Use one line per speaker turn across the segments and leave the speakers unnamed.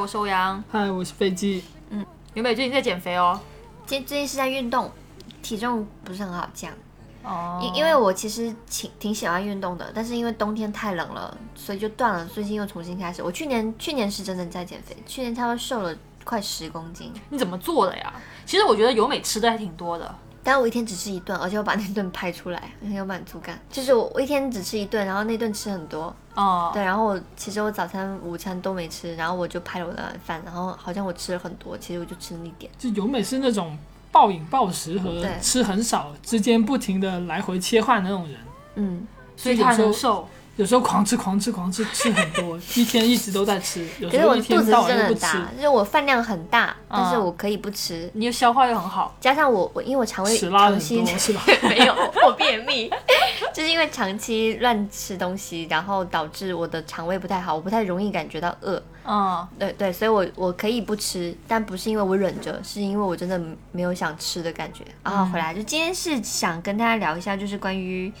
我是欧阳。
嗨，我是飞机。
嗯由美最近在减肥哦。
最最近是在运动，体重不是很好降。
哦
因因为我其实挺挺喜欢运动的，但是因为冬天太冷了，所以就断了。最近又重新开始。我去年去年是真的在减肥，去年差不多瘦了快十公斤，
你怎么做的呀？其实我觉得由美吃的还挺多的。
但我一天只吃一顿，而且我把那顿拍出来，很有满足感。就是我我一天只吃一顿，然后那顿吃很多，
哦、
对，然后我其实我早餐、午餐都没吃，然后我就拍了我的晚饭，然后好像我吃了很多，其实我就吃了一点。
就由美是那种暴饮暴食和
对
吃很少之间不停的来回切换的那种人，
嗯，
所以他能瘦。
有时候狂吃狂吃狂吃，吃很多，一天一直都在吃，有
可是我
时候一
肚子是
天到晚
真的很大
都不吃，，
就是我饭量很大，但是
嗯
我可以不吃，
你又消化又很好，
加上我我因为我肠胃
屎拉的很
长期
多是吧？
没有，我便秘，就是因为长期乱吃东西，然后导致我的肠胃不太好，我不太容易感觉到饿。
嗯，
对对，所以我我可以不吃，但不是因为我忍着，是因为我真的没有想吃的感觉。然后回来就今天是想跟大家聊一下，就是关于。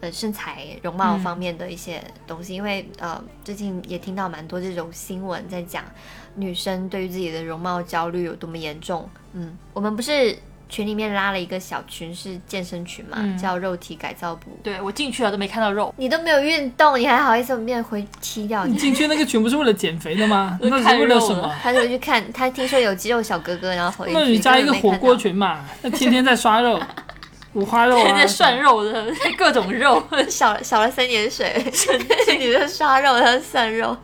呃，身材容貌方面的一些东西，因为呃，最近也听到蛮多这种新闻在讲女生对于自己的容貌焦虑有多么严重。嗯，我们不是群里面拉了一个小群，是健身群嘛，
嗯
叫肉体改造部。
对我进去了都没看到肉，
你都没有运动，你还好意思面回踢掉你？
你进去那个群不是为了减肥的吗？
是
那是为了什么？
他就会去看，他听说有肌肉小哥哥，然后回去。
那你加一个火锅群嘛，那天天在刷肉，五花肉啊
天天，涮肉的，各种肉。
少少了三点水，你的刷肉，他涮肉。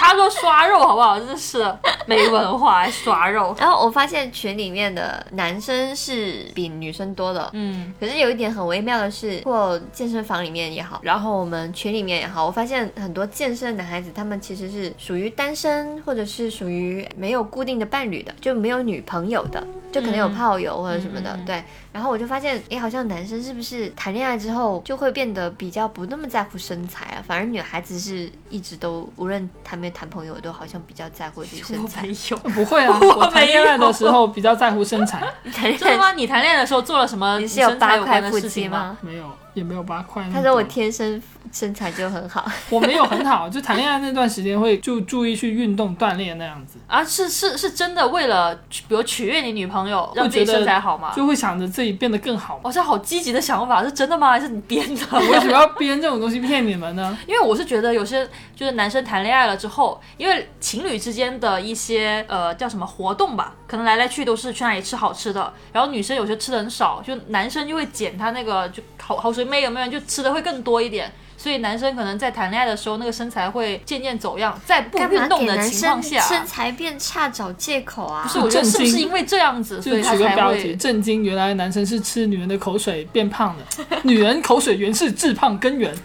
他说刷肉好不好？真是没文化，刷肉。
然后我发现群里面的男生是比女生多的，
嗯，
可是有一点很微妙的是，或健身房里面也好，然后我们群里面也好，我发现很多健身的男孩子，他们其实是属于单身，或者是属于没有固定的伴侣的，就没有女朋友的，就可能有炮友或者什么的，对。然后我就发现，哎，好像男生是不是谈恋爱之后就会变得比较不那么在乎身材啊？反而女孩子是一直都无论谈没谈朋友，都好像比较在乎自己身材
我没。有。
不会啊，
我
我谈恋爱的时候比较在乎身材，
谈恋爱，
真的吗？你谈恋爱的时候做了什么
你是有
与身材有
八块腹
关的事情
肌？吗？
没有也没有八块。
他说我天生身材就很好。
我没有很好，就谈恋爱那段时间会就注意去运动锻炼那样子，
啊，是是是真的为了比如取悦你女朋友，让自己
会觉得
身材好吗？
就会想着自己变得更好。
哇，这好积极的想法，是真的吗？还是你编的？
我为什么要编这种东西骗你们呢？
因为我是觉得有些就是男生谈恋爱了之后，因为情侣之间的一些呃叫什么活动吧，可能来来去都是去哪里吃好吃的，然后女生有些吃的很少，就男生就会捡他那个就好好水妹有没有就吃的会更多一点。所以男生可能在谈恋爱的时候，那个身材会渐渐走样，在不运动的情况下，
身材变差找借口啊？
不是我觉得是不是因为这样子，所
就
以他
取个标
才会
题：震惊！原来男生是吃女人的口水变胖的，女人口水原是致胖根源。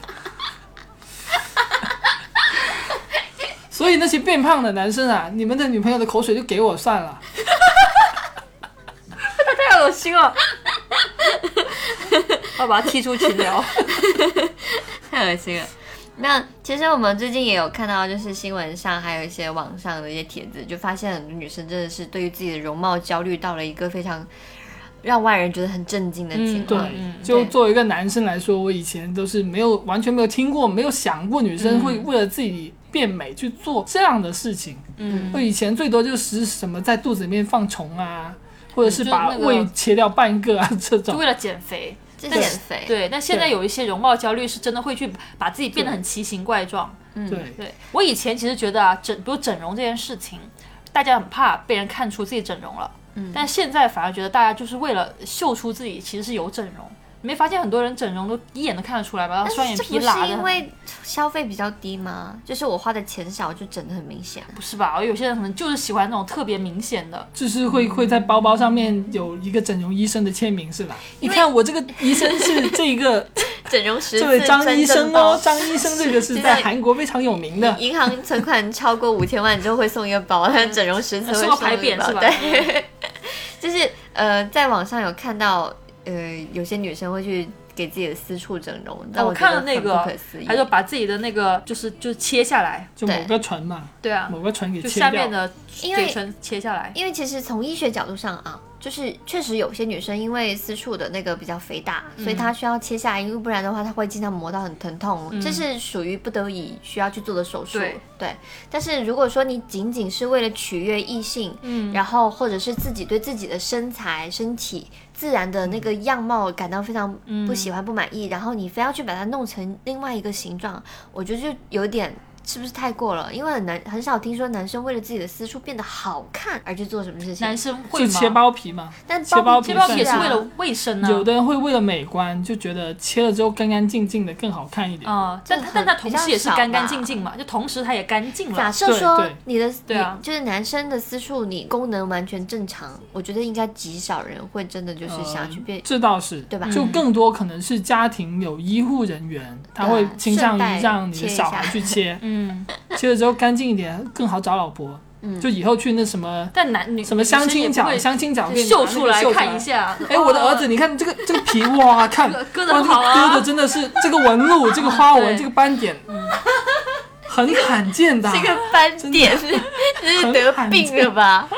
所以那些变胖的男生啊，你们的女朋友的口水就给我算了。
太恶心了，要把他踢出群聊。
太恶心了。那其实我们最近也有看到，就是新闻上还有一些网上的一些帖子，就发现很多女生真的是对于自己的容貌焦虑到了一个非常让外人觉得很震惊的情
对
况。
嗯，
就作为一个男生来说，我以前都是没有完全没有听过，没有想过女生会为了自己变美去做这样的事情。
嗯，
我以前最多就是什么在肚子里面放虫啊，或者是把胃切掉半个啊这种。
就为了减肥。
减肥，
对，但现在有一些容貌焦虑是真的会去把自己变得很奇形怪状。
嗯
对，
对我以前其实觉得啊，整比如整容这件事情，大家很怕被人看出自己整容了，
嗯
但现在反而觉得大家就是为了秀出自己其实是有整容。你没发现很多人整容都一眼都看得出来吧？双眼皮拉的很，
是因为消费比较低吗？就是我花的钱少，就整的很明显。
不是吧？有些人可能就是喜欢那种特别明显的。
就是会会在包包上面有一个整容医生的签名是吧？你看我这个医生是 这个
整容十
这位
次
张医生哦，张医生这个是在韩国非常有名的。
银行存款超过五千万你就会送一个包，但整容十次会
送个牌匾是吧
对，就是呃，在网上有看到呃，有些女生会去给自己的私处整容，但
我看了那个
不可思议，
还就把自己的那个就是就切下来，
就某个唇嘛，
对啊，
某个唇给
就
切掉。
下面的
因为
嘴唇切下来。
因为其实从医学角度上啊，就是确实有些女生因为私处的那个比较肥大，
嗯。
所以她需要切下来，因为不然的话她会经常磨到很疼痛，这是属于不得已需要去做的手术。
嗯对。
但是如果说你仅仅是为了取悦异性，
嗯。
然后或者是自己对自己的身材、身体自然的那个样貌感到非常
嗯
不喜欢、不满意，然后你非要去把它弄成另外一个形状，我觉得就有点。是不是太过了？因为很难很少听说男生为了自己的私处变得好看而去做什么事情。
男生会
切包皮嘛，
但
切包皮
包皮也是
啊
为了卫生啊。
有的人会为了美观，就觉得切了之后干干净净的更好看一点。
啊、但
这
但他同时也是干干净净嘛，就同时他也干净
假。设说
对对
你的
对啊
你就是男生的私处，你功能完全正常，我觉得应该极少人会真的就是想要去变。
这倒是，
对吧
就更多可能是家庭有医护人员，他会倾向于让你的小孩去切，
嗯，
切了之后干净一点，更好找老婆。
嗯
就以后去那什么
但男女
什么相亲角，相亲角给你
秀出来
秀
看一。下。
哎，我的儿子，你看这个这个皮，哇，看 哇，
割
这个
得好啊
割的真的是这个纹路、这个花纹、这个斑点，很罕见的啊。
这个斑点是是得病了吧？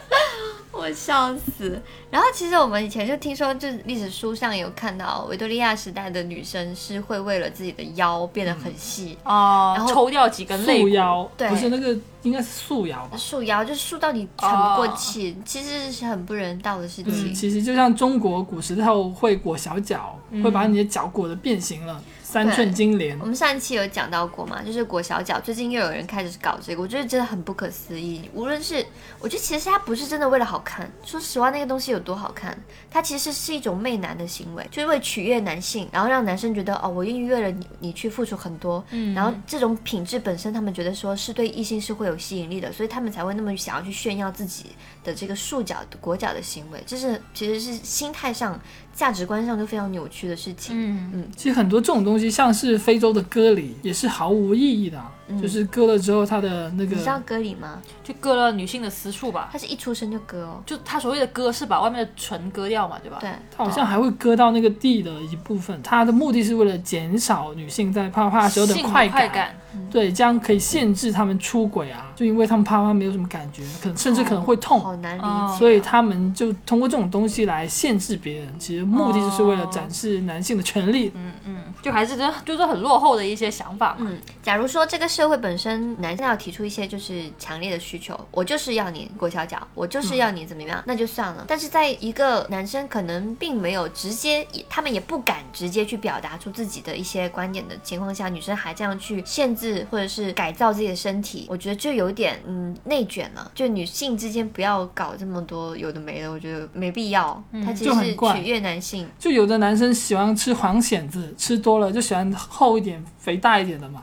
我笑死。然后其实我们以前就听说，就是历史书上有看到维多利亚时代的女生是会为了自己的腰变得很细，
哦，
然后
抽掉几根肋骨。
束腰，
对
不是那个应该是束腰吧？
束腰就是束到你喘不过气，其实是很不人道的事
嗯，
情。
其实就像中国古时候会裹小脚，会把你的脚裹得变形了，三寸金莲
我。们上一期有讲到过嘛，就是裹小脚，最近又有人开始搞这个，我觉得真的很不可思议。无论是，我觉得其实它不是真的为了好看，说实话，那个东西有多好看，它其实是一种媚男的行为，就是为取悦男性，然后让男生觉得哦，我愿意为了你你去付出很多，
嗯
然后这种品质本身，他们觉得说是对异性是会有吸引力的，所以他们才会那么想要去炫耀自己的这个束脚的裹脚的行为，这是其实是心态上、价值观上就非常扭曲的事情。
嗯，
其实很多这种东西，像是非洲的割礼，也是毫无意义的啊、就是割了之后，它的那个
你知道割礼吗？
就割了女性的私处吧。
他是一出生就割哦。
就他所谓的割是把外面的唇割掉嘛，对吧？
对，
它好像还会割到那个地的一部分，它的目的是为了减少女性在啪啪的时候的
性
快
快感，
对，这样可以限制他们出轨啊，就因为他们啪啪没有什么感觉，可能甚至可能会痛，
好难理
哦
解。
所以他们就通过这种东西来限制别人，其实目的就是为了展示男性的权利。
嗯嗯，就还是真就是很落后的一些想法嘛。
嗯，假如说这个社会本身男生要提出一些就是强烈的需求，我就是要你裹小脚，我就是要你怎么样，那就算了。但是在一个男生可能并没有直接，他们也不敢直接去表达出自己的一些观点的情况下，女生还这样去限制或者是改造自己的身体，我觉得就有点嗯内卷了。就女性之间不要搞这么多有的没的，我觉得没必要。他其实取悦男性。
就有的男生喜欢吃黄蚬子，吃多了就喜欢厚一点、肥大一点的嘛。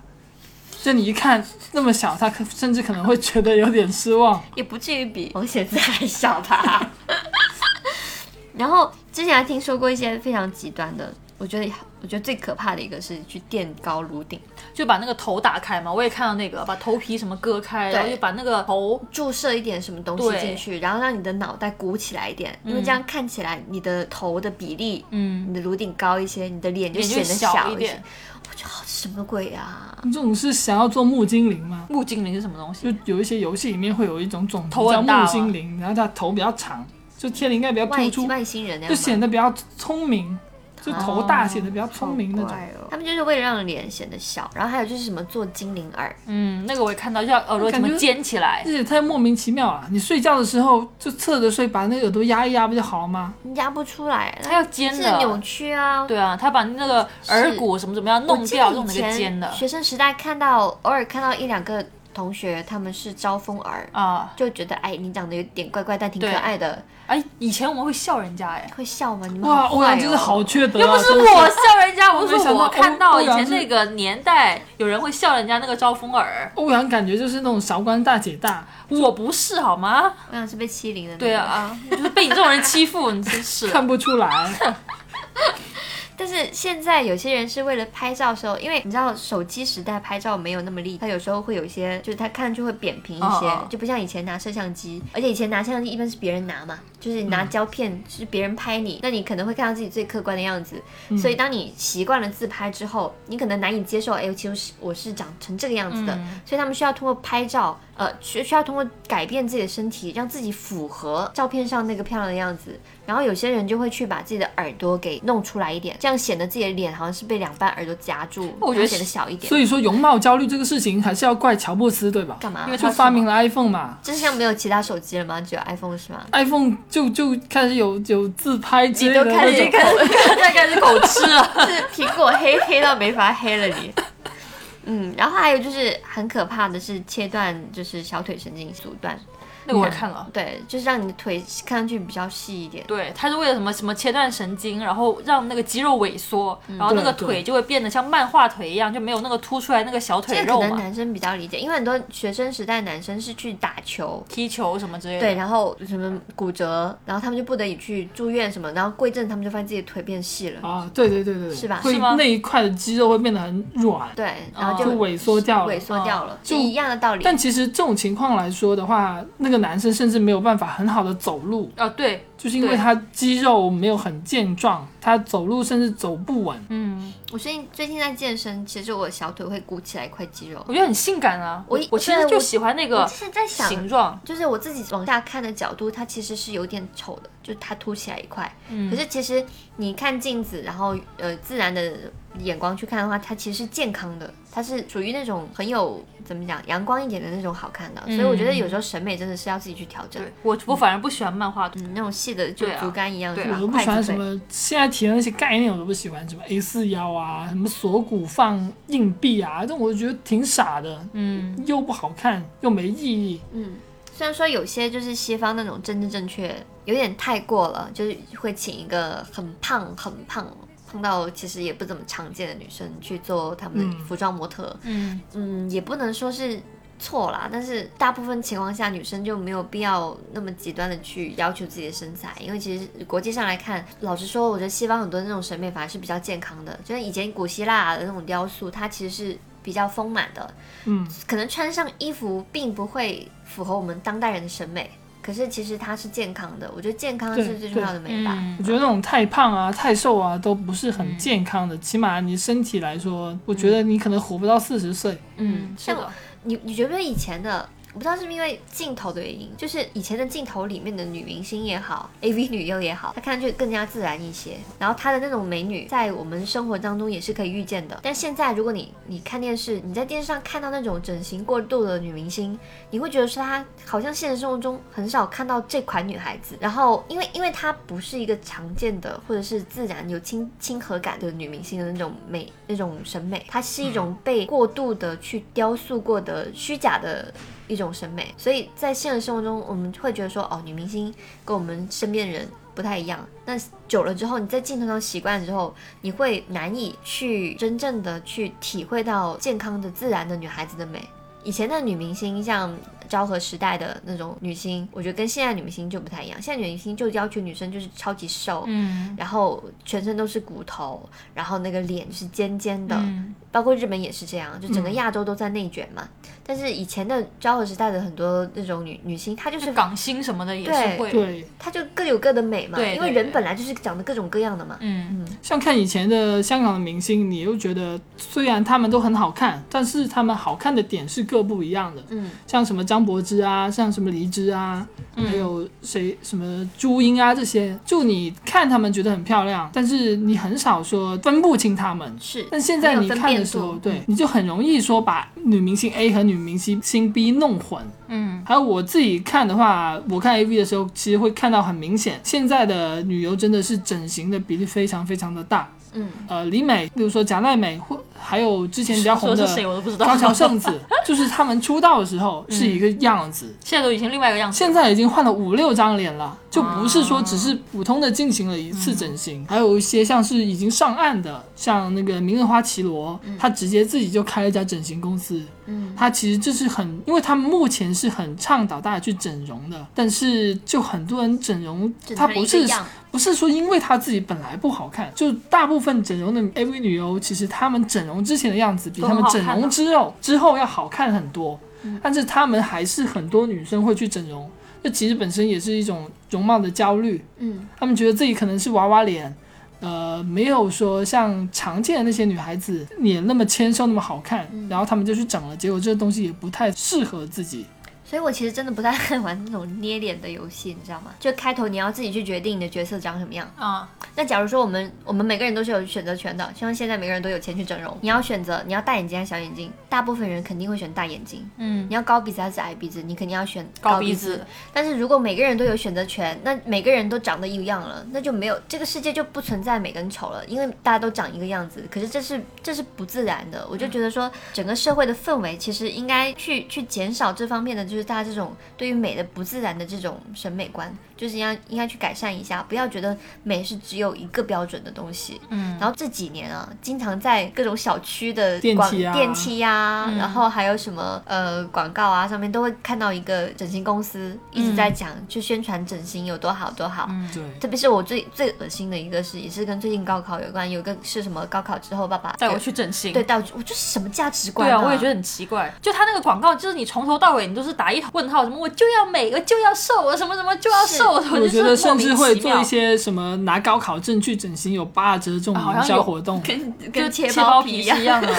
就你一看那么小，他可甚至可能会觉得有点失望。
也不至于比王显志还小吧。然后之前还听说过一些非常极端的，我觉得我觉得最可怕的一个是去垫高颅顶，
就把那个头打开嘛，我也看到那个，把头皮什么割开，然后就把那个头
注射一点什么东西
对
进去，然后让你的脑袋鼓起来一点，因为这样看起来你的头的比例，
嗯，
你的颅顶高一些，你的脸就显得
小一
一
点。。
我觉得好什么鬼啊！
这种是想要做木精灵吗？
木精灵是什么东西？
就有一些游戏里面会有一种种族叫
头很大吗
木精灵，然后它头比较长，就天灵盖比较
外
突出，
外星人那样
就
吗
显得比较聪明，就头大
哦
显得比较聪明那种。
他们就是为了让脸显得小，然后还有就是什么做精灵耳，
嗯，那个我也看到，就像耳朵怎么尖起来，
这也太莫名其妙了！你睡觉的时候就侧着睡，把那个耳朵压一压不就好了吗？
压不出来，
它要尖
是
的，
扭曲啊。
对啊，他把那个耳骨什么怎么样弄掉，弄那
记得以前
个尖的
学生时代看到，偶尔看到一两个同学他们是招风耳，
啊。
就觉得哎，你长得有点怪怪，但挺可爱的，
哎，以前我们会笑人家，哎，
会笑吗？你们
哇，欧阳真是好缺德啊！
又不是我笑人家，我是说我看到以前那个年代有人会笑人家那个招风耳，
欧阳感觉就是那种韶关大姐大，
我不是好吗？
欧阳是被欺凌的、
对啊，，啊，就是被你这种人欺负，你真是。
看不出来。
但是现在有些人是为了拍照的时候，因为你知道手机时代拍照没有那么利，它有时候会有一些，就是他看上去会扁平一些，就不像以前拿摄像机，而且以前拿摄像机一般是别人拿嘛，就是你拿胶片是别人拍你，那你可能会看到自己最客观的样子，所以当你习惯了自拍之后，你可能难以接受，哎，其实是我是长成这个样子的，
嗯。
所以他们需要通过拍照，呃，需需要通过改变自己的身体，让自己符合照片上那个漂亮的样子。然后有些人就会去把自己的耳朵给弄出来一点，这样显得自己的脸好像是被两半耳朵夹住，
我觉得
显得小一点。
所以说容貌焦虑这个事情还是要怪乔布斯对吧？
干嘛？
因为
他发明了 iPhone 嘛
这像没有其他手机了吗？只有 iPhone 是吗
？，iPhone 就就开始有有自拍之类的
你都 开始
那种。
看
现在开始狗吃了。
是苹果黑黑到没法黑了你。嗯，然后还有就是很可怕的是切断，就是小腿神经阻断。
那个我也看了。
对，就是让你的腿看上去比较细一点。
对，它是为了什么什么切断神经，然后让那个肌肉萎缩，然后那个腿就会变得像漫画腿一样，就没有那个凸出来那个小腿
这个
肉嘛。
可能男生比较理解，因为很多学生时代男生是去打球，
踢球什么之类的。
对，然后什么骨折，然后他们就不得已去住院什么，然后过一阵他们就发现自己的腿变细了，
啊，对对对对，
是吧
会
是吗
那一块的肌肉会变得很软，
对，然后就
就萎缩掉了
萎。缩掉了，
就
就一样的道理。
但其实这种情况来说的话，那个男生甚至没有办法很好的走路，
啊，对，
就是因为他肌肉没有很健壮，他走路甚至走不稳。
嗯，
我最近最近在健身，其实我小腿会鼓起来一块肌肉。
我觉得很性感啊。
我
我其实就喜欢那个
是在想，
形状。
就是我自己往下看的角度，它其实是有点丑的，就它凸起来一块。
嗯
可是其实你看镜子，然后呃自然的眼光去看的话，它其实是健康的，它是属于那种很有怎么讲阳光一点的那种好看的。所以我觉得有时候审美真的是要自己去调整。
我，我反而不喜欢漫画图。
嗯，那种细的就竹竿一样，
对啊
我都不喜欢什么现在提的那些概念，我都不喜欢，什么 A 四腰啊，什么锁骨放硬币啊，这种我觉得挺傻的，
嗯，
又不好看，又没意义。
嗯，虽然说有些就是西方那种政治正确有点太过了，就是会请一个很胖很胖。胖到其实也不怎么常见的女生去做他们的
嗯。
服装模特，
嗯，
嗯，也不能说是错啦，但是大部分情况下，女生就没有必要那么极端的去要求自己的身材，因为其实国际上来看，老实说，我觉得西方很多那种审美反而是比较健康的，就是以前古希腊的那种雕塑，它其实是比较丰满的，
嗯，
可能穿上衣服并不会符合我们当代人的审美。可是其实它是健康的，我觉得健康是最重要的美吧。
嗯
我觉得那种太胖啊、太瘦啊都不是很
嗯
健康的，起码你身体来说，我觉得你可能活不到四十岁。
嗯，像
是的。
你你觉不觉得以前的，我我不知道是不是因为镜头的原因，就是以前的镜头里面的女明星也好，AV 女优也好，她看上去更加自然一些。然后她的那种美女，在我们生活当中也是可以遇见的。但现在如果你你看电视，你在电视上看到那种整形过度的女明星，你会觉得说她好像现实生活中很少看到这款女孩子。然后因为因为她不是一个常见的或者是自然有亲亲和感的女明星的那种美那种审美，它是一种被过度的去雕塑过的虚假的。一种审美，所以在现实生活中，我们会觉得说，哦，女明星跟我们身边的人不太一样。那久了之后，你在镜头上习惯了之后，你会难以去真正的去体会到健康的、自然的女孩子的美。以前的女明星，像昭和时代的那种女星，我觉得跟现在女明星就不太一样。现在女明星就要求女生就是超级瘦，
嗯
然后全身都是骨头，然后那个脸是尖尖的，
嗯
包括日本也是这样，就整个
嗯
亚洲都在内卷嘛。但是以前的昭和时代的很多那种女女星，她就是
港星什么的也是会。
对，
她就各有各的美嘛，
对
因为人本来就是长得各种各样的嘛。
嗯，
像看以前的香港的明星，你又觉得虽然他们都很好看，但是他们好看的点是各不一样的。
嗯，
像什么张柏芝啊，像什么黎姿啊，还有谁什么朱茵啊这些，就你看他们觉得很漂亮，但是你很少说分不清他们。
是。
但现在你看的时候，对，你就很容易说把女明星 A 和女明星星 B 弄混。
嗯，
还有我自己看的话，我看 AV 的时候，其实会看到很明显，现在的女优真的是整形的比例非常非常的大。
嗯，
呃，李美，比如说贾奈美，或还有之前比较红的
是谁我都不知道。
高桥圣子，就是他们出道的时候是一个样子，
现在都已经另外一个样子。
现在已经换了五六张脸了，就不是说只是普通的进行了一次整形，还有一些像是已经上岸的，像那个明日花绮罗，他直接自己就开了一家整形公司。
嗯，
他其实这是很，因为他们目前是很倡导大家去整容的，但是就很多人整容，他不是不是说因为她自己本来不好看，就大部分整容的 AV 女优，其实她们整容之前的样子比
都
她们整容之后之后要好看很多，但是她们还是很多女生会去整容，这其实本身也是一种容貌的焦虑，
嗯，
他们觉得自己可能是娃娃脸。呃，没有说像常见的那些女孩子脸那么纤瘦那么好看，然后他们就去整了，结果这个东西也不太适合自己。
所以我其实真的不太爱玩那种捏脸的游戏，你知道吗？就开头你要自己去决定你的角色长什么样。
啊，
那假如说我们我们每个人都是有选择权的，希望现在每个人都有钱去整容。你要选择你要大眼睛还是小眼睛，大部分人肯定会选大眼睛。
嗯，
你要高鼻子还是矮鼻子，你肯定要选鼻
高鼻子。
但是如果每个人都有选择权，那每个人都长得一样了，那就没有这个世界就不存在美跟丑了，因为大家都长一个样子。可是这是这是不自然的，我就觉得说整个社会的氛围其实应该去去减少这方面的，就是大家这种对于美的不自然的这种审美观，就是应该应该去改善一下，不要觉得美是只有一个标准的东西。
嗯，
然后这几年啊，经常在各种小区的广
电梯啊
电梯啊，
嗯
然后还有什么呃广告啊，上面都会看到一个整形公司一直在讲，去宣传整形有多好多好。
嗯
对，
特别是我最最恶心的一个是，也是跟最近高考有关，有个是什么高考之后爸爸
带我去整形。
对带我去，我就是什么价值观
对啊，我也觉
得
得很奇怪。就他那个广告，就是你从头到尾你都是打一问号，什么我就要美，我就要瘦，我什么什么就要瘦，我
我觉得甚至会做一些什么拿高考证去整形有八折这种营销活动。
跟跟切
切
包
皮
皮一样。
是一样的。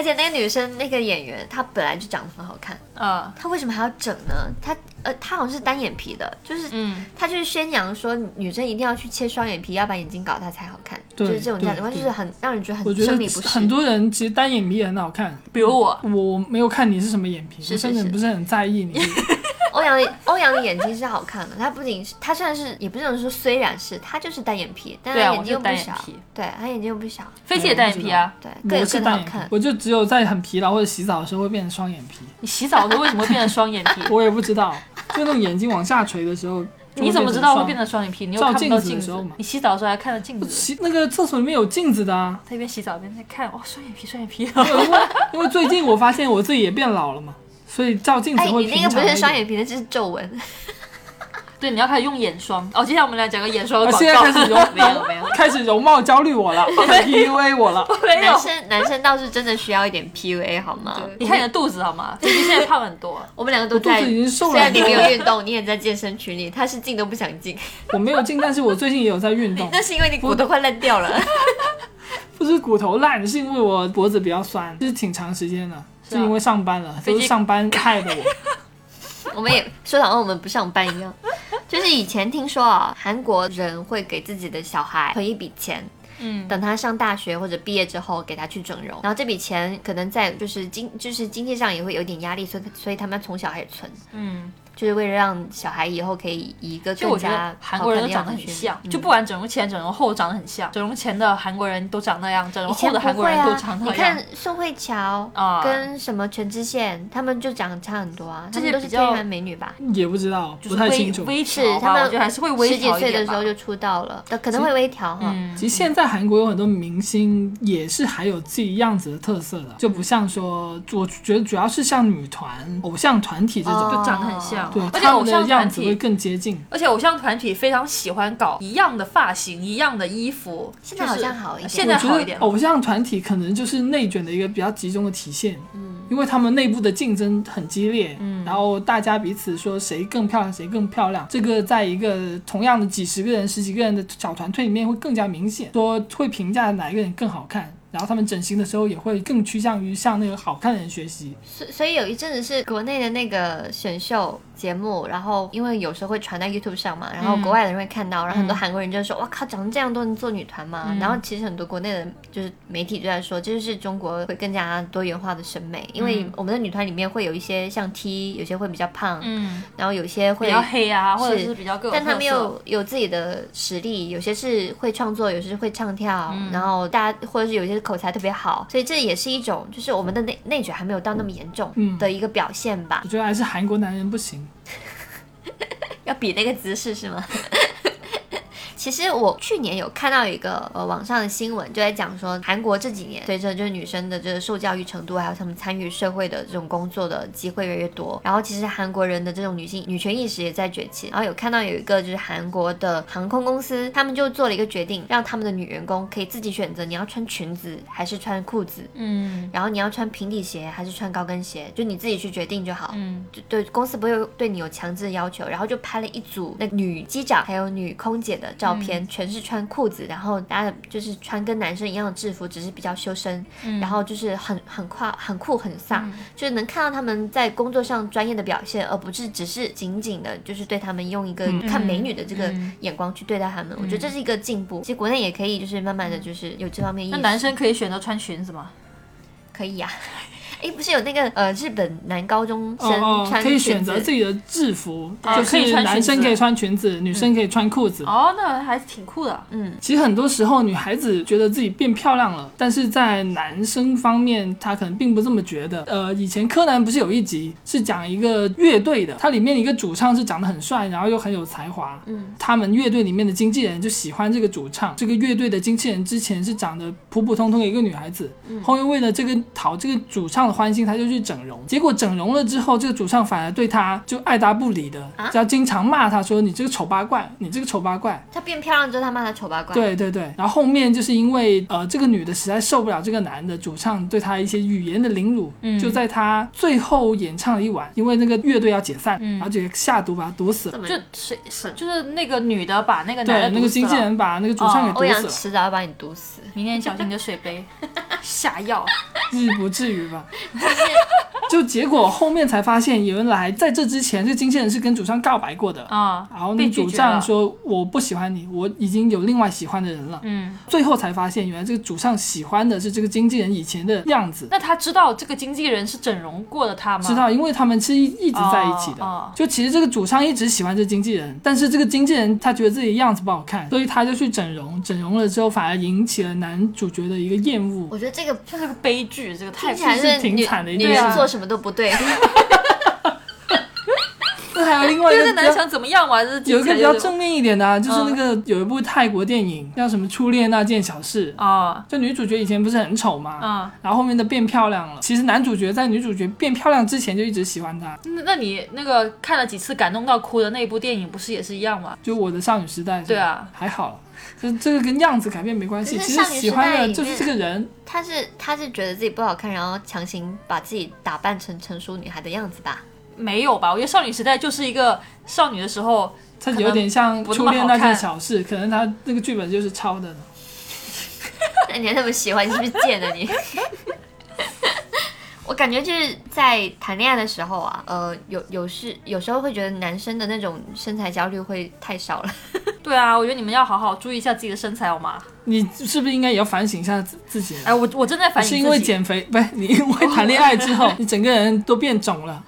而且那个女生那个演员，她本来就长得很好看，
嗯
她为什么还要整呢？她呃，她好像是单眼皮的，就是
嗯，
她就是宣扬说女生一定要去切双眼皮，要把眼睛搞大才好看，
对
就是这种价值观，就是很让人觉得
我觉得
很生理不适。
很多人其实单眼皮也很好看。
比如我，
我没有看你是什么眼皮，我甚至不是很在意你。
欧阳欧阳的眼睛是好看的，他不仅是他虽然是也不能说虽然是他就是单眼皮，但他眼睛又不小，
是单眼皮
对他眼睛又不小，
飞机也单眼皮啊。
对，各有
我是单眼皮
各的好看，。
我就只有在很疲劳或者洗澡的时候会变成双眼皮，
你洗澡的时候为什么会变成双眼皮？
我也不知道，就那种眼睛往下垂的时候。
你怎么知道会变
成
成双眼皮？你又看不到
照镜子的时候嘛
你洗澡的时候还看着镜？子，
洗那个厕所里面有镜子的啊，
他一边洗澡一边在看，哇，双眼皮，双眼皮。
因为因为最近我发现我自己也变老了嘛，所以照镜子
哎，
会
你那个不。是双眼皮，那只是皱纹。
对，你要开始用眼霜。哦，接下来我们来讲个眼霜的
啊
广告。
现在开始容
没 有没有，
开始容貌焦虑我了，PUA 我了。
没有
男。生男生倒是真的需要一点 PUA 好吗？
你看你的肚子好吗？飞机现在胖很多。
我们两个都在，
肚子已经瘦了
虽然你没有运动，你也在健身群里，他是进都不想进，
我没有进，但是我最近也有在运动，
那是因为你骨头快烂掉了。
不是骨头烂，是因为我脖子比较酸，就是挺长时间的，
是
因为上班了，都是上班害的我。
我们也说好像我们不上班一样，就是以前听说啊，韩国人会给自己的小孩存一笔钱，
嗯，
等他上大学或者毕业之后给他去整容，然后这笔钱可能在就是经就是经济上也会有点压力，所以所以他们从小开始存，
嗯，
就是为了让小孩以后可以以一个
就我觉得
更加
韩国人长得很像，
嗯
就不管整容前、整容后长得很像。整容前的韩国人都长那样，整容后的韩国人都长那样你
看。宋慧乔
啊
跟什么全智贤，他们就长得差很多啊，
这
些都是天然美女吧？
也不知道，不太清楚。
微
是他们
我觉得还是会微
十几
调一点吧
岁的时候就出道了，可能会微调哈。
嗯，
其实现在韩国有很多明星也是还有自己样子的特色的，就不像说，我觉得主要是像女团、偶像团体这种，
哦
就长得很像。
对，
而且偶像团体
会更接近。
而且偶像团体非常喜欢搞一样的发型、一样的衣服。
现在好像好一点
现在好一点
偶像团体可能就是内卷的一个比较集中的体现，
嗯，
因为他们内部的竞争很激烈，
嗯
然后大家彼此说谁更漂亮，谁更漂亮，这个在一个同样的几十个人、十几个人的小团队里面会更加明显，说会评价哪一个人更好看。然后他们整形的时候也会更趋向于向那个好看的人学习。
所所以有一阵子是国内的那个选秀节目，然后因为有时候会传在 YouTube 上嘛，然后
嗯。
国外的人会看到，然后很多
嗯。
韩国人就说：“哇靠，长成这样都能做女团吗？”
嗯。
然后其实很多国内的就是媒体就在说，这就是中国会更加多元化的审美，因为
嗯。
我们的女团里面会有一些像 T，有些会比较胖，
嗯，
然后有些会
比较黑啊，或者
是
是比较各有
但他们
又
有有自己的实力，有些是会创作，有些是会唱跳，
嗯。
然后大家或者是有些口才特别好，所以这也是一种就是我们的内内卷还没有到那么严重
嗯。
的一个表现吧。
我。觉得还是韩国男人不行，
要比那个姿势是吗？其实我去年有看到一个呃网上的新闻，就在讲说韩国这几年随着就是女生的这个受教育程度，还有她们参与社会的这种工作的机会越来越多，然后其实韩国人的这种女性女权意识也在崛起。然后有看到有一个就是韩国的航空公司，他们就做了一个决定，让他们的女员工可以自己选择你要穿裙子还是穿裤子，
嗯
然后你要穿平底鞋还是穿高跟鞋，就你自己去决定就好。
嗯，
就对公司不会对你有强制的要求，然后就拍了一组那女机长还有女空姐的照片，全是穿裤子，然后大家就是穿跟男生一样的制服，只是比较修身，然后就是很很跨很酷很飒，就是能看到他们在工作上专业的表现，而不是只是仅仅的就是对他们用一个看美女的这个眼光去对待他们。我觉得这是一个进步，其实国内也可以就是慢慢的就是有这方面意识。
那男生可以选择穿裙子吗？
可以呀、哎，不是有那个呃日本男高中生
可以选择自己的制服，
哦
就是男生可以穿裙子，女生可以穿裤子。
哦，那还挺酷的。
嗯，
其实很多时候，女孩子觉得自己变漂亮了，但是在男生方面，他可能并不这么觉得。呃，以前柯南不是有一集是讲一个乐队的，它里面一个主唱是长得很帅，然后又很有才华。
嗯，
他们乐队里面的经纪人就喜欢这个主唱。这个乐队的经纪人之前是长得普普通通的一个女孩子，后面为了这个讨这个主唱的欢心，他就去整容。结果整容了之后，这个主唱反而对他就爱答不理的，
啊
就要经常骂他说：“你这个丑八怪，你这个丑八怪。”
他变漂亮之后，他骂他丑八怪。
对对对，然后后面就是因为呃，这个女的实在受不了这个男的主唱对她一些语言的凌辱，
嗯
就在他最后演唱了一晚，因为那个乐队要解散，
嗯
然后就下毒把他毒死了。
就谁是就是那个女的把那个男
对，
的
那个经纪人把那个主唱给毒死了，
迟早要把你毒死。
明天小心你的水杯，下药。
至不至于吧？结果后面才发现，原来在这之前，这个经纪人是跟主唱告白过的。
啊、
然后那个主。唱说：“我不喜欢你，我已经有另外喜欢的人了。
嗯，
最后才发现，原来这个主唱喜欢的是这个经纪人以前的样子。
那他知道这个经纪人是整容过的他吗？
知道，因为他们是一一直在一起的。就其实这个主唱一直喜欢这经纪人，但是这个经纪人他觉得自己的样子不好看，所以他就去整容。整容了之后，反而引起了男主角的一个厌恶。
我觉得这个
这是个悲剧，这个太
听起来
是挺惨的一件
事
女人做什么都不对。
那还有另外一个
男想怎么样嘛？这
有一个比较正
正
面一点的、啊，就是那个有一部泰国电影叫什么《初恋那件小事》，
啊
就女主角以前不是很丑嘛？
啊。
然后后面的变漂亮了。其实男主角在女主角变漂亮之前就一直喜欢她，
那那你那个看了几次感动到哭的那一部电影，不是也是一样吗？
就我的少女时代。
对啊，
还好，就这个跟样子改变没关系。其实喜欢的就是这个人。
他是他是觉得自己不好看，然后强行把自己打扮成成熟女孩的样子吧？
没有吧？我觉得少女时代就是一个少女的时候，
它有点像初恋那件小事，可能他那个剧本就是抄的呢。
那你还那么喜欢，你是不是贱啊你？我感觉就是在谈恋爱的时候啊，呃，有有时有时候会觉得男生的那种身材焦虑会太少了。
对啊，我觉得你们要好好注意一下自己的身材好吗？
你是不是应该也要反省一下自自己？
哎，我我正在反省
是因为减肥，不是你因为谈恋爱之后，你整个人都变肿了。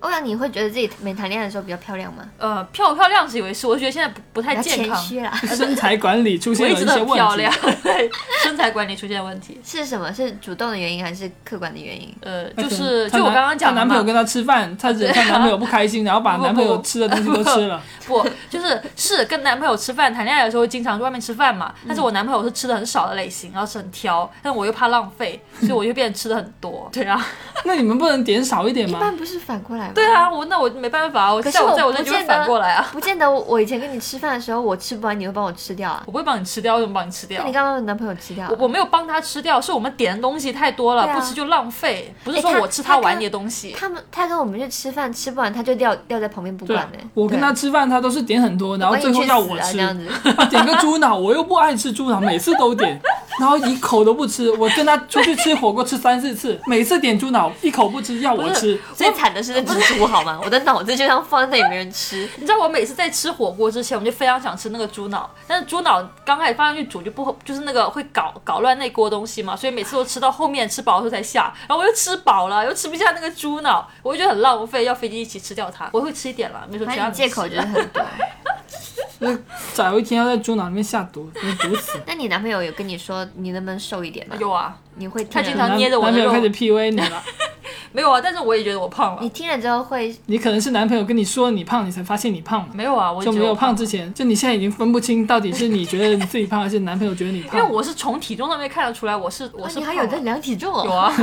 欧阳，你会觉得自己没谈恋爱的时候比较漂亮吗？
呃漂不漂亮是一回事，我觉得现在不不太健康，
谦虚 啦。
身材管理出现了一些问题
很漂亮。对，身材管理出现问题。
是什么？是主动的原因还是客观的原因？
呃，就是就我刚刚讲
男朋友跟她吃饭，她惹她男朋友不开心，然后把男朋友吃的东西都吃了。
不，就是是跟男朋友吃饭，谈恋爱的时候会经常去外面吃饭嘛。但是我男朋友是吃的很少的类型，然后是很挑，但我又怕浪费，所以我就变得吃的很多。对啊，
那你们不能点少一点吗？
一般不是反过来吗？
对啊，我那我没办法，我
可是我
在我在我这就会
不见得
反过来啊。
不见得我我以前跟你吃饭的时候，我吃不完，你会帮我吃掉啊？
我不会帮你吃掉，为什么帮你吃掉
那你？刚刚的男朋友吃掉啊？
我我没有帮他吃掉，是我们点的东西太多了，
啊
不吃就浪费。不是说我吃
他
碗里的东西，
他们他跟我们去吃饭，吃不完他就掉掉在旁边不管呢。，
我跟他吃饭，他都是点很多，然后最后要我吃
我管你去死啊这。样子。
点个猪脑，我又不爱吃猪脑，每次都点，然后一口都不吃。我跟他出去吃火锅吃三四次，每次点猪脑一口不吃，要我吃。
最惨的是那只猪好吗？我的脑子就像放在那里没人吃。
你知道我每次在吃火锅之前，我就非常想吃那个猪脑，但是猪脑刚开始放上去煮就不就是那个会搞搞乱那锅东西嘛，所以每次都吃到后面吃饱的时候才下，然后我又吃饱了，又吃不下那个猪脑，我就觉得很浪费，要飞机一起吃掉它。我会吃一点了，没说其他
借口就是很多。
那早有一天要在猪脑里面下毒，给毒死。
那你男朋友有跟你说你能不能瘦一点吗？
有啊，
你会
他经常捏着我的肉
男朋友开始 PUA 你了，
没有啊，但是我也觉得我胖了。
你听了之后会，
你可能是男朋友跟你说你胖，你才发现你胖了。
没有啊，我
就没有胖之前，就你现在已经分不清到底是你觉得你自己胖，还是男朋友觉得你胖
因为。我是从体重上面看得出来，我是我
哦
是
你还有在量体重哦？
有啊，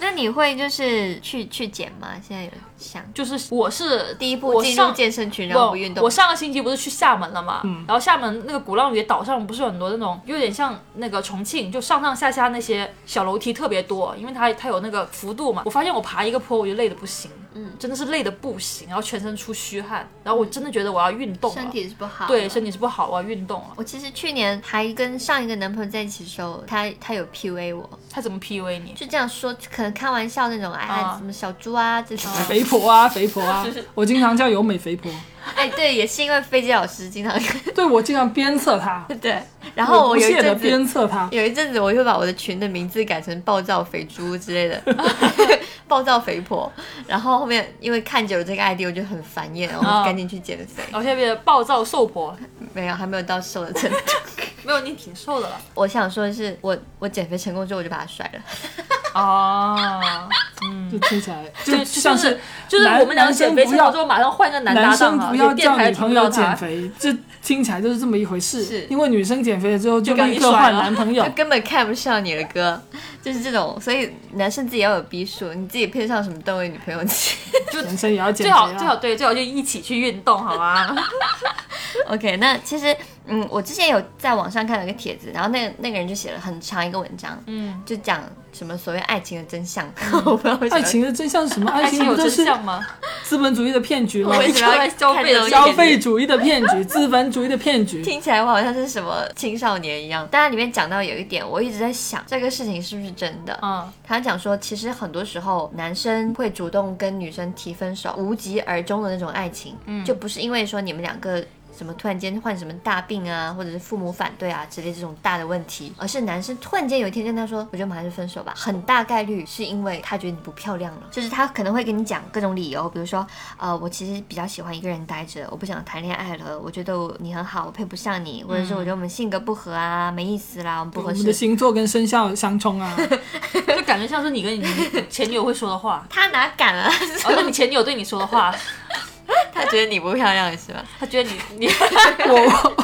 那你会就是去去减吗？现在有想
就是我是
第一步
我
进入
上
健身群，然后不运动。
我上个星期不是去厦门了嘛，
嗯
然后厦门那个鼓浪屿岛上不是有很多那种有点像那个重庆，就上上下下那些小楼梯特别多，因为它它有那个幅度嘛。我发现我爬一个坡我就累得不行，
嗯，
真的是累的不行，然后全身出虚汗，然后我真的觉得我要运动了，
身体是不好，
对身体是不好，我要运动了。
我其实去年还跟上一个男朋友在一起的时候，他他有 PUA 我，
他怎么 PUA 你？
就这样说，可能开玩笑那种，哎，
啊
什么小猪啊这种。
肥 婆啊，肥婆啊，我经常叫尤美肥婆。
哎，对，也是因为飞机老师经常
对我经常鞭策他，
对，然后我有一阵子
鞭策他。
有一阵子，我就把我的群的名字改成暴躁肥猪之类的，暴躁肥婆。然后后面因为看久了这个 ID，我就很烦厌，然后赶紧去减肥。
然后现在变成暴躁瘦婆，
没有，还没有到瘦的程度。
没有你挺瘦的了。
我想说的是，我我减肥成功之后，我就把它甩了。
哦，嗯
就听起来
就
就像
是就是我们两个减肥成功之后，马上换个男搭档啊，
不要叫女朋友减。肥，这听起来就是这么一回事。
是
因为女生减肥了之后就立刻换
了
男朋友
就，根本看不上你的歌，就是这种，所以男生自己要有逼数，你自己配上什么段位女朋友去。
男生也要减肥最
好最好
啊。
对，最好就一起去运动，好吗
？OK，那其实嗯，我之前有在网上看了一个帖子，然后那个那个人就写了很长一个文章，
嗯，
就讲什么所谓爱情的真相。我不知道为什么
爱情的真相是什么？爱
爱情有真相吗？
资本主义的骗局吗
我？为什么要
消费
消费主义的骗局，资本主义的骗局。
听起来我好像是什么青少年一样。但它里面讲到有一点，我一直在想这个事情是不是真的。
嗯，
他讲说，其实很多时候男生会主动跟女生提分手，无疾而终的那种爱情，
嗯
就不是因为说你们两个。什么突然间患什么大病啊，或者是父母反对啊之类这种大的问题，而是男生突然间有一天跟他说，我觉得我们还是分手吧。很大概率是因为他觉得你不漂亮了，就是他可能会跟你讲各种理由，比如说，呃，我其实比较喜欢一个人待着，我不想谈恋爱了，我觉得你很好，我配不上你，或者是我觉得我们性格不合啊，没意思啦，我们不合适
我们的。星座跟生肖相冲啊，
就感觉像是你跟你前女友会说的话，
他哪敢啊？
而且你前女友对你说的话，
他觉得你不漂亮是吧？
他觉得你你
我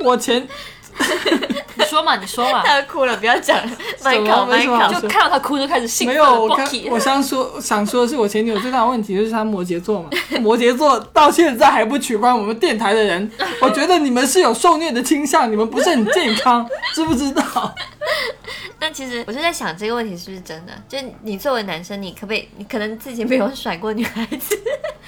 我前
你说嘛，你说嘛，
他哭了，不要讲了，麦
什么
考麦考
为什么要。
就看到他哭就开始兴
没有，我
刚
我想说想说的是我前女友最大的问题就是她摩羯座嘛，摩羯座到现在还不取关我们电台的人，我觉得你们是有受虐的倾向，你们不是很健康，知不知道？
但其实我就在想这个问题是不是真的？就你作为男生，你可不可以？你可能自己没有甩过女孩子，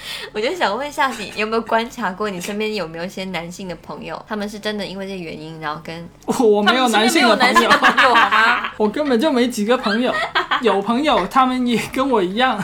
我就想问一下你有没有观察过你身边有没有一些男性的朋友，他们是真的因为这原因，然后跟
我没有男性的朋友。
的，朋友好吗？
我根本就没几个朋友，有朋友他们也跟我一样，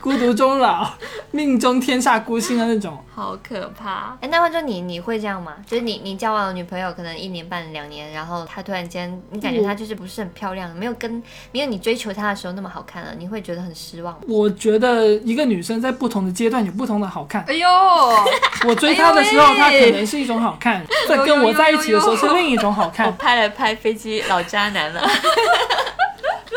孤独终老，命中天煞孤星的那种。
好可怕。哎，那换说你你会这样吗？就是你你交往的女朋友可能一年半两年，然后她突然间你感觉她就是不是很漂亮，没有跟没有你追求她的时候那么好看了，你会觉得很失望吗？
我觉得一个女生在不同的阶段有不同的好看。
哎呦，
我追她的时候，
哎
她可能是一种好看；在跟我在一起的时候是另一种好
我
看。
拍了拍飞机老渣男了。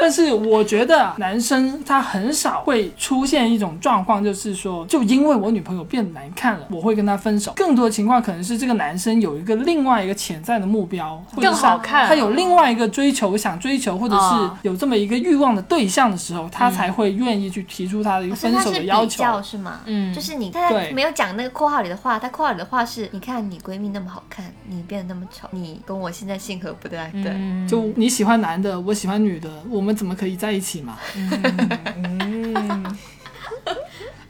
但是我觉得啊男生他很少会出现一种状况，就是说，就因为我女朋友变难看了，我会跟她分手。更多的情况可能是这个男生有一个另外一个潜在的目标，
更好看
他有另外一个追求想追求，或者是
啊
有这么一个欲望的对象的时候，他才会愿意去提出他的一个分手的要求。
较是吗？
嗯
就是你，他
对
没有讲那个括号里的话，他括号里的话是：你看你闺蜜那么好看，你变得那么丑，你跟我现在性格不对对。
嗯
就你喜欢男的，我喜欢女的，我们怎么可以在一起嘛？
嗯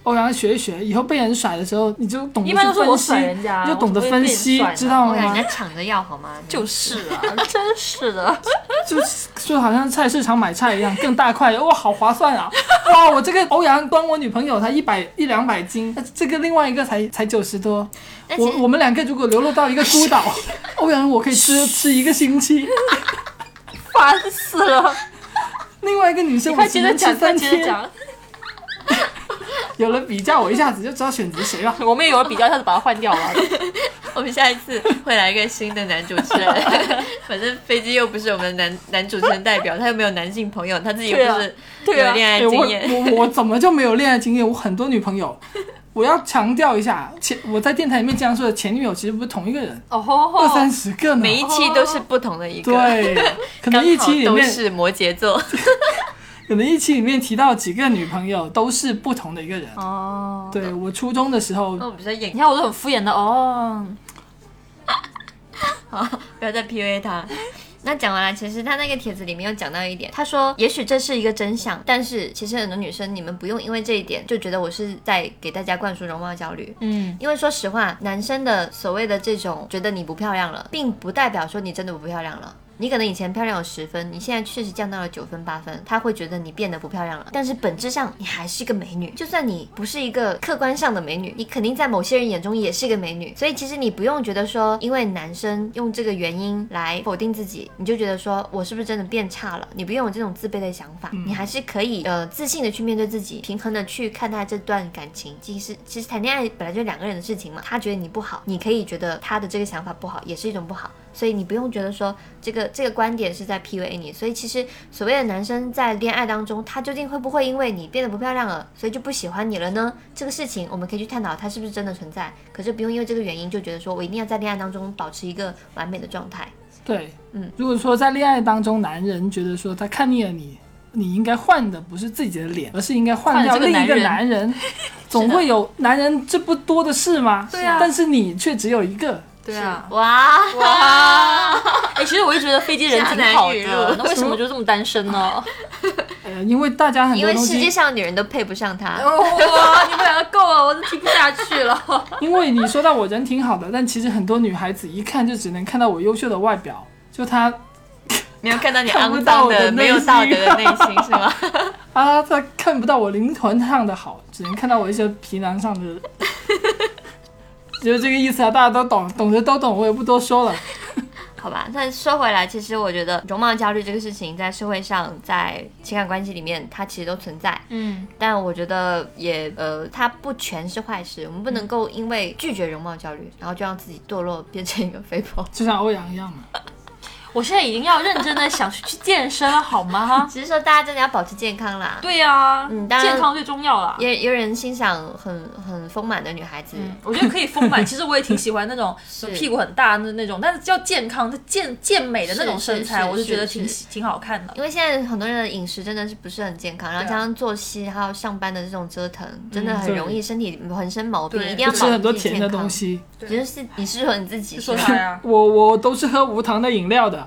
欧阳学一学，以后被人甩的时候，你就懂得
一般都是我
去分析，
甩人家，
你就懂得分析，知道吗
人？家抢着要好吗？
就是啊，真是的，
就就好像菜市场买菜一样，更大块，哇，好划算啊！哇，我这个欧阳端我女朋友才一百一两百斤，这个另外一个才才九十多。我我们两个如果流落到一个孤岛，欧阳我可以吃吃一个星期，
烦死了！
另外一个女生我
快
只能
讲，
三天。有了比较，我一下子就知道选择谁了。
我们也有了比较，一下子把它换掉了。
我们下一次会来一个新的男主持人，反正飞机又不是我们的男男主持人代表，他又没有男性朋友，他自己又不是有恋爱经验。
我我怎么就没有恋爱经验？我很多女朋友。我要强调一下，前我在电台里面经常说的前女友其实不是同一个人，
哦吼
二三，十个呢。
每一期都是不同的一个，
对，可能 一期里面
是摩羯座。
可能一期里面提到几个女朋友都是不同的一个人。
哦，
对我初中的时候
那，我比较演
你，看我都很敷衍的哦，
不要再 PUA 他。那讲完了，其实他那个帖子里面有讲到一点，他说，也许这是一个真相，但是其实很多女生，你们不用因为这一点就觉得我是在给大家灌输容貌焦虑。
嗯，
因为说实话，男生的所谓的这种觉得你不漂亮了，并不代表说你真的不漂亮了。你可能以前漂亮有十分，你现在确实降到了九分八分，他会觉得你变得不漂亮了。但是本质上你还是一个美女，就算你不是一个客观上的美女，你肯定在某些人眼中也是一个美女。所以其实你不用觉得说，因为男生用这个原因来否定自己，你就觉得说我是不是真的变差了？你不用有这种自卑的想法，你还是可以呃自信的去面对自己，平衡的去看待这段感情。其实其实谈恋爱本来就两个人的事情嘛，他觉得你不好，你可以觉得他的这个想法不好，也是一种不好。所以你不用觉得说这个这个观点是在 PUA 你。所以其实所谓的男生在恋爱当中，他究竟会不会因为你变得不漂亮了，所以就不喜欢你了呢？这个事情我们可以去探讨，他是不是真的存在。可是不用因为这个原因就觉得说我一定要在恋爱当中保持一个完美的状态。
对，
嗯，
如果说在恋爱当中，男人觉得说他看腻了你，你应该换的不是自己的脸，而是应该换掉另一个
男
男人。总会有男人，这不多的是吗？
对啊
但是你却只有一个。
对啊，
哇
哇，哎，其实我一直觉得飞机人 挺好的，那为什么就这么单身呢？
呃，因为大家很
因为世界
多东西，
上的女人都配不上他。
哇，你们两个够了，我都听不下去了。
因为你说到我人挺好的，但其实很多女孩子一看就只能看到我优秀的外表，就她
没有看到你
看不
肮
到我的
脏的、没有
内心
道德的内心是吗？
啊，她看不到我灵魂上的好，只能看到我一些皮囊上的。就是这个意思啊，大家都懂，懂的都懂，我也不多说了。
好吧，但说回来，其实我觉得容貌焦虑这个事情在社会上，在情感关系里面，它其实都存在。
嗯，
但我觉得也呃，它不全是坏事。我们不能够因为拒绝容貌焦虑，然后就让自己堕落变成一个肥婆。
就像欧阳一样嘛。
我现在已经要认真的想去健身了，好吗？
只是说大家真的要保持健康啦。
对呀，
嗯当然
健康最重要啦。
也也有人欣赏很很丰满的女孩子，
我觉得可以丰满，其实我也挺喜欢那种 屁股很大的那种，但是叫健康、健健美的那种身材，
是是
我就觉得挺挺好看的。
因为现在很多人的饮食真的是不是很健康，然后加上作息还有上班的这种折腾，真的
嗯
很容易身体浑身毛病，
对
一定要保持
就吃很多甜的东。西，
只是你是说你自己
我我都是喝无糖的饮料的，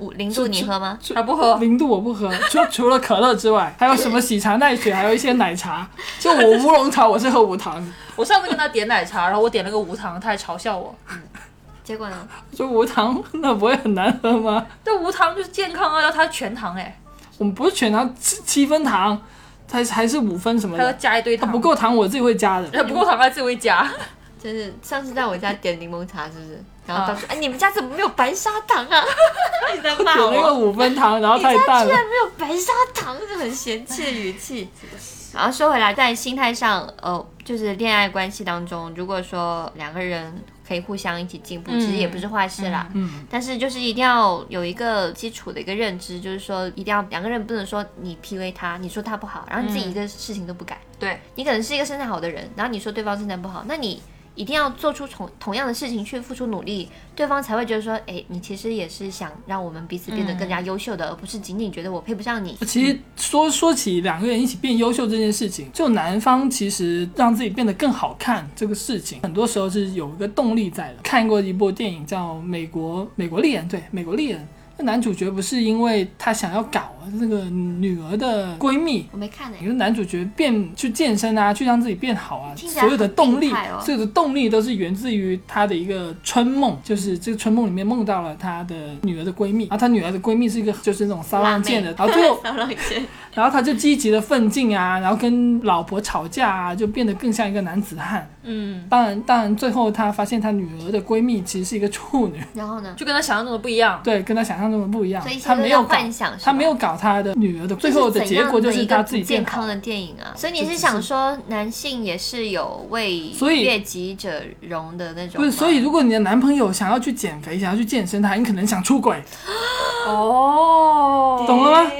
五零度你喝吗？
他不喝，
零度我不喝，除 除了可乐之外，还有什么喜茶奈雪，还有一些奶茶。就我乌龙茶我是喝无糖，
我上次跟他点奶茶，然后我点了个无糖，他还嘲笑我。
结果呢？
就无糖那不会很难喝吗？
这无糖就是健康啊，要它全糖哎，
我们不是全糖七七分糖，还还是五分什么
还要
的，它
加一堆糖，
不够糖我自己会加的。
他不够糖他自己会加。
真是上次在我家点柠檬茶，是不是？然后
啊
他说：“哎，你们家怎么没有白砂糖啊？” 你在骂
我那个。五分糖，然后太淡了。
居然没有白砂糖，就很嫌弃的语气。然后说回来，在心态上，呃，就是恋爱关系当中，如果说两个人可以互相一起进步，
嗯
其实也不是坏事啦。
嗯，
但是就是一定要有一个基础的一个认知，就是说一定要两个人不能说你 PUA 他，你说他不好，然后你自己一个事情都不改。
对，
你可能是一个身材好的人，然后你说对方身材不好，那你一定要做出同同样的事情去付出努力，对方才会觉得说，哎，你其实也是想让我们彼此变得更加优秀的，而不是仅仅觉得我配不上你。
其实说说起两个人一起变优秀这件事情，就男方其实让自己变得更好看这个事情，很多时候是有一个动力在的。看过一部电影叫《美国美国丽人》，对，《美国丽人》。那男主角不是因为他想要搞那个女儿的闺蜜，
我没看呢、
你说男主角变去健身啊，去让自己变好啊，所有的动力所有的动力都是源自于他的一个春梦，就是这个春梦里面梦到了他的女儿的闺蜜，然后他女儿的闺蜜是一个就是那种骚浪贱的，然后最后 然后他就积极的奋进啊，然后跟老婆吵架啊，就变得更像一个男子汉。
嗯，
当然，当然最后他发现他女儿的闺蜜其实是一个处女，
然后呢？
就跟他想象中的不一样。
对，跟他想象象中的不一样
所以
他没有
幻，想，
他没有搞他的女儿的，最后的结果就是他自己
健康的电影啊。所以你
是
想说，男性也是有为
所以
悦己者容的那种？
不是，所以如果你的男朋友想要去减肥，想要去健身，他你可能想出轨，
哦，
懂了吗？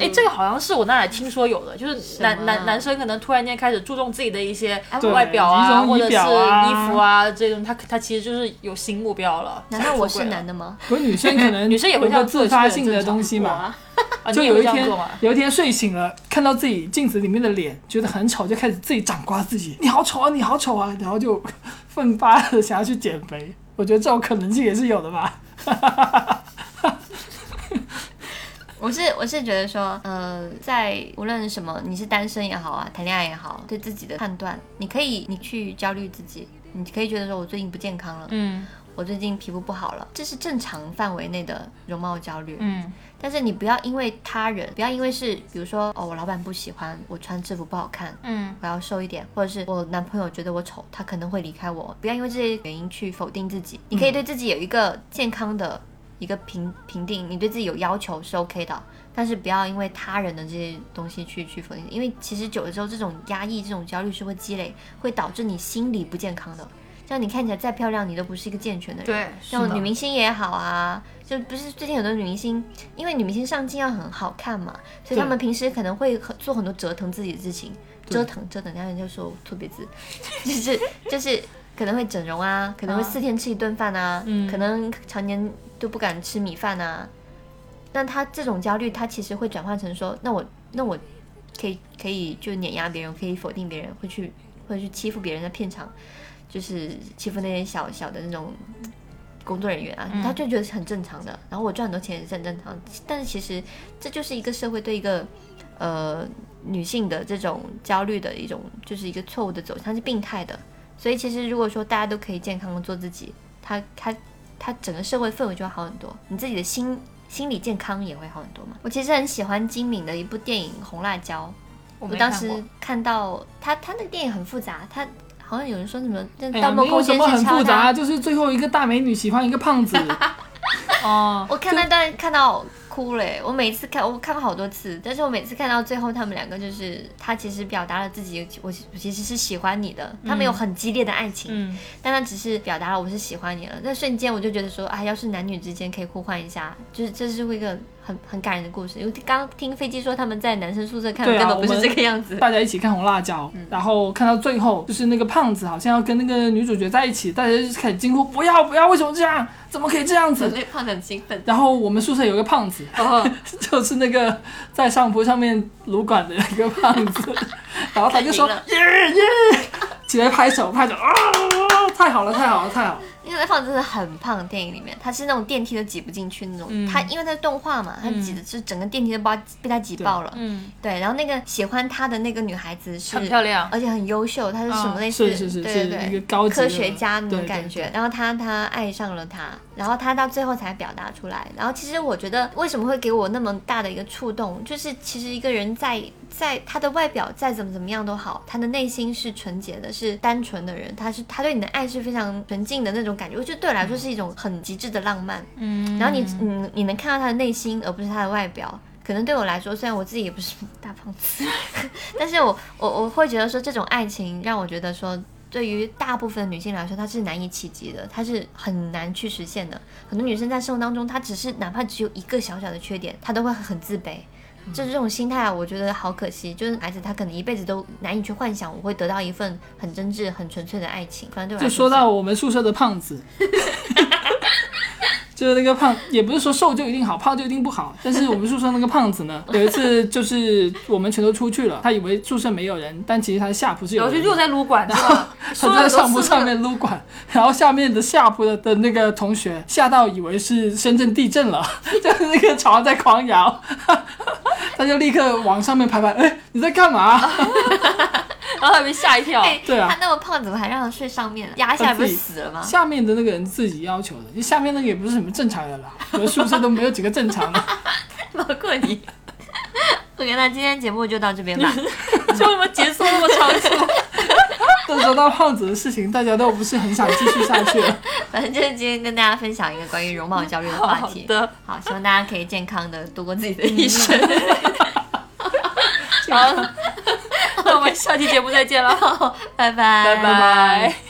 哎，这个好像是我那里听说有的，就是男男男生可能突然间开始注重自己的一些
对
外表啊，或者是衣服啊这种，他他其实就是有新目标了。
难道我是男的吗？
不是女生可能
女生也会
有个
这样做
自发性的东西嘛。
啊？
就有一天有一天睡醒了，看到自己镜子里面的脸，觉得很丑，就开始自己掌掴自己，你好丑啊，你好丑啊，然后就 奋发的想要去减肥。我觉得这种可能性也是有的吧。
我是我是觉得说，呃，在无论什么，你是单身也好啊，谈恋爱也好，对自己的判断，你可以你去焦虑自己，你可以觉得说我最近不健康了，
嗯
我最近皮肤不好了，这是正常范围内的容貌焦虑。
嗯
但是你不要因为他人，不要因为是比如说哦，我老板不喜欢我穿制服不好看，
嗯
我要瘦一点，或者是我男朋友觉得我丑，他可能会离开我。不要因为这些原因去否定自己，你可以对自己有一个健康的一个评评定，你对自己有要求是 OK 的，但是不要因为他人的这些东西去去否定，因为其实久了之后，这种压抑、这种焦虑是会积累，会导致你心理不健康的。像你看起来再漂亮，你都不是一个健全的人。
对
像女明星也好啊，就不是最近很多女明星，因为女明星上镜要很好看嘛，所以她们平时可能会很做很多折腾自己的事情，折腾折腾，然后人家就说我错别字，就是就是可能会整容啊，可能会
啊
四天吃一顿饭啊，
嗯
可能常年都不敢吃米饭啊。那他这种焦虑，他其实会转换成说，那我那我可以可以就碾压别人，可以否定别人，会去会去欺负别人的片场，就是欺负那些小小的那种工作人员啊，
嗯
他就觉得是很正常的。然后我赚很多钱也是很正常，但是其实这就是一个社会对一个呃女性的这种焦虑的一种，就是一个错误的走向，是病态的。所以其实如果说大家都可以健康的做自己，他他他整个社会氛围就会好很多，你自己的心心理健康也会好很多嘛。我其实很喜欢金敏的一部电影《红辣椒》。
我
我当时
看
到他，他那个电影很复杂，他好像有人说什么，盗梦空间
没有什》么很复杂，就是最后一个大美女喜欢一个胖子，
哦，
我看那段看到哭了，我每次看我看过好多次，但是我每次看到最后他们两个就是他其实表达了自己，我我其实是喜欢你的，他们有很激烈的爱情，
嗯
但他只是表达了我是喜欢你了。那瞬间我就觉得说，啊，要是男女之间可以互换一下，就是这是一个很很感人的故事。因为刚刚听飞机说他们在男生宿舍看，根本不是这个样子。
大家一起看红辣椒，
嗯
然后看到最后，就是那个胖子好像要跟那个女主角在一起，大家就开始惊呼不要不要，为什么这样？怎么可以这样子？
对胖子很兴奋，
然后我们宿舍有个胖子，
哦，
就是那个在上铺上面撸管的一个胖子，然后他就说耶耶，起来拍手拍手啊，太好了太好了太好了，
因为那胖子真的很胖，电影里面他是那种电梯都挤不进去那种。
嗯
他因为他是动画嘛，他挤的是整个电梯都把被他挤爆了。
嗯，
对，然后那个喜欢他的那个女孩子是
很漂亮，
而且很优秀，她是什么
啊
类似、
是是是
对对对
一个
科学家那种
对对
感觉。
对
然后他他爱上了他，然后他到最后才表达出来。然后其实我觉得为什么会给我那么大的一个触动，就是其实一个人在在他的外表再怎么怎么样都好，他的内心是纯洁的，是单纯的人，他是他对你的爱是非常纯净的那种感觉。我觉得对我来说是一种很极致的浪漫。
嗯，
然后你你你能看到他的内心，而不是他的外表。可能对我来说，虽然我自己也不是大胖子，但是我我我会觉得说，这种爱情让我觉得说，对于大部分女性来说，它是难以企及的，它是很难去实现的。很多女生在生活当中，她只是哪怕只有一个小小的缺点，她都会很自卑。就是这种心态啊，我觉得好可惜。就是孩子他可能一辈子都难以去幻想，我会得到一份很真挚、很纯粹的爱情。反正对我
就说到我们宿舍的胖子。就是那个胖，也不是说瘦就一定好，胖就一定不好。但是我们宿舍那个胖子呢，有一次就是我们全都出去了，他以为宿舍没有人，但其实他的下铺是有人的。
然后就又在撸管然后？
他
说
在上铺上面撸管，然后下面的下铺的的那个同学吓到以为是深圳地震了，就是那个床在狂摇，他就立刻往上面拍拍，哎，你在干嘛？
然后他被吓一跳。
哎、
对啊，
他那么胖，怎么还让他睡上面？压下来不是死了吗？
下面的那个人自己要求的，就下面那个也不是什么正常人啦，我们宿舍都没有几个正常的，
包括你。OK，那今天节目就到这边吧。
就为什么结束那么仓促？
都说到胖子的事情，大家都不是很想继续下去了。
反正今天跟大家分享一个关于容貌焦虑的话题。
好,好的，
好，希望大家可以健康的度过自己的一生。
好，那我们下期节目再见了，
拜拜，
拜拜。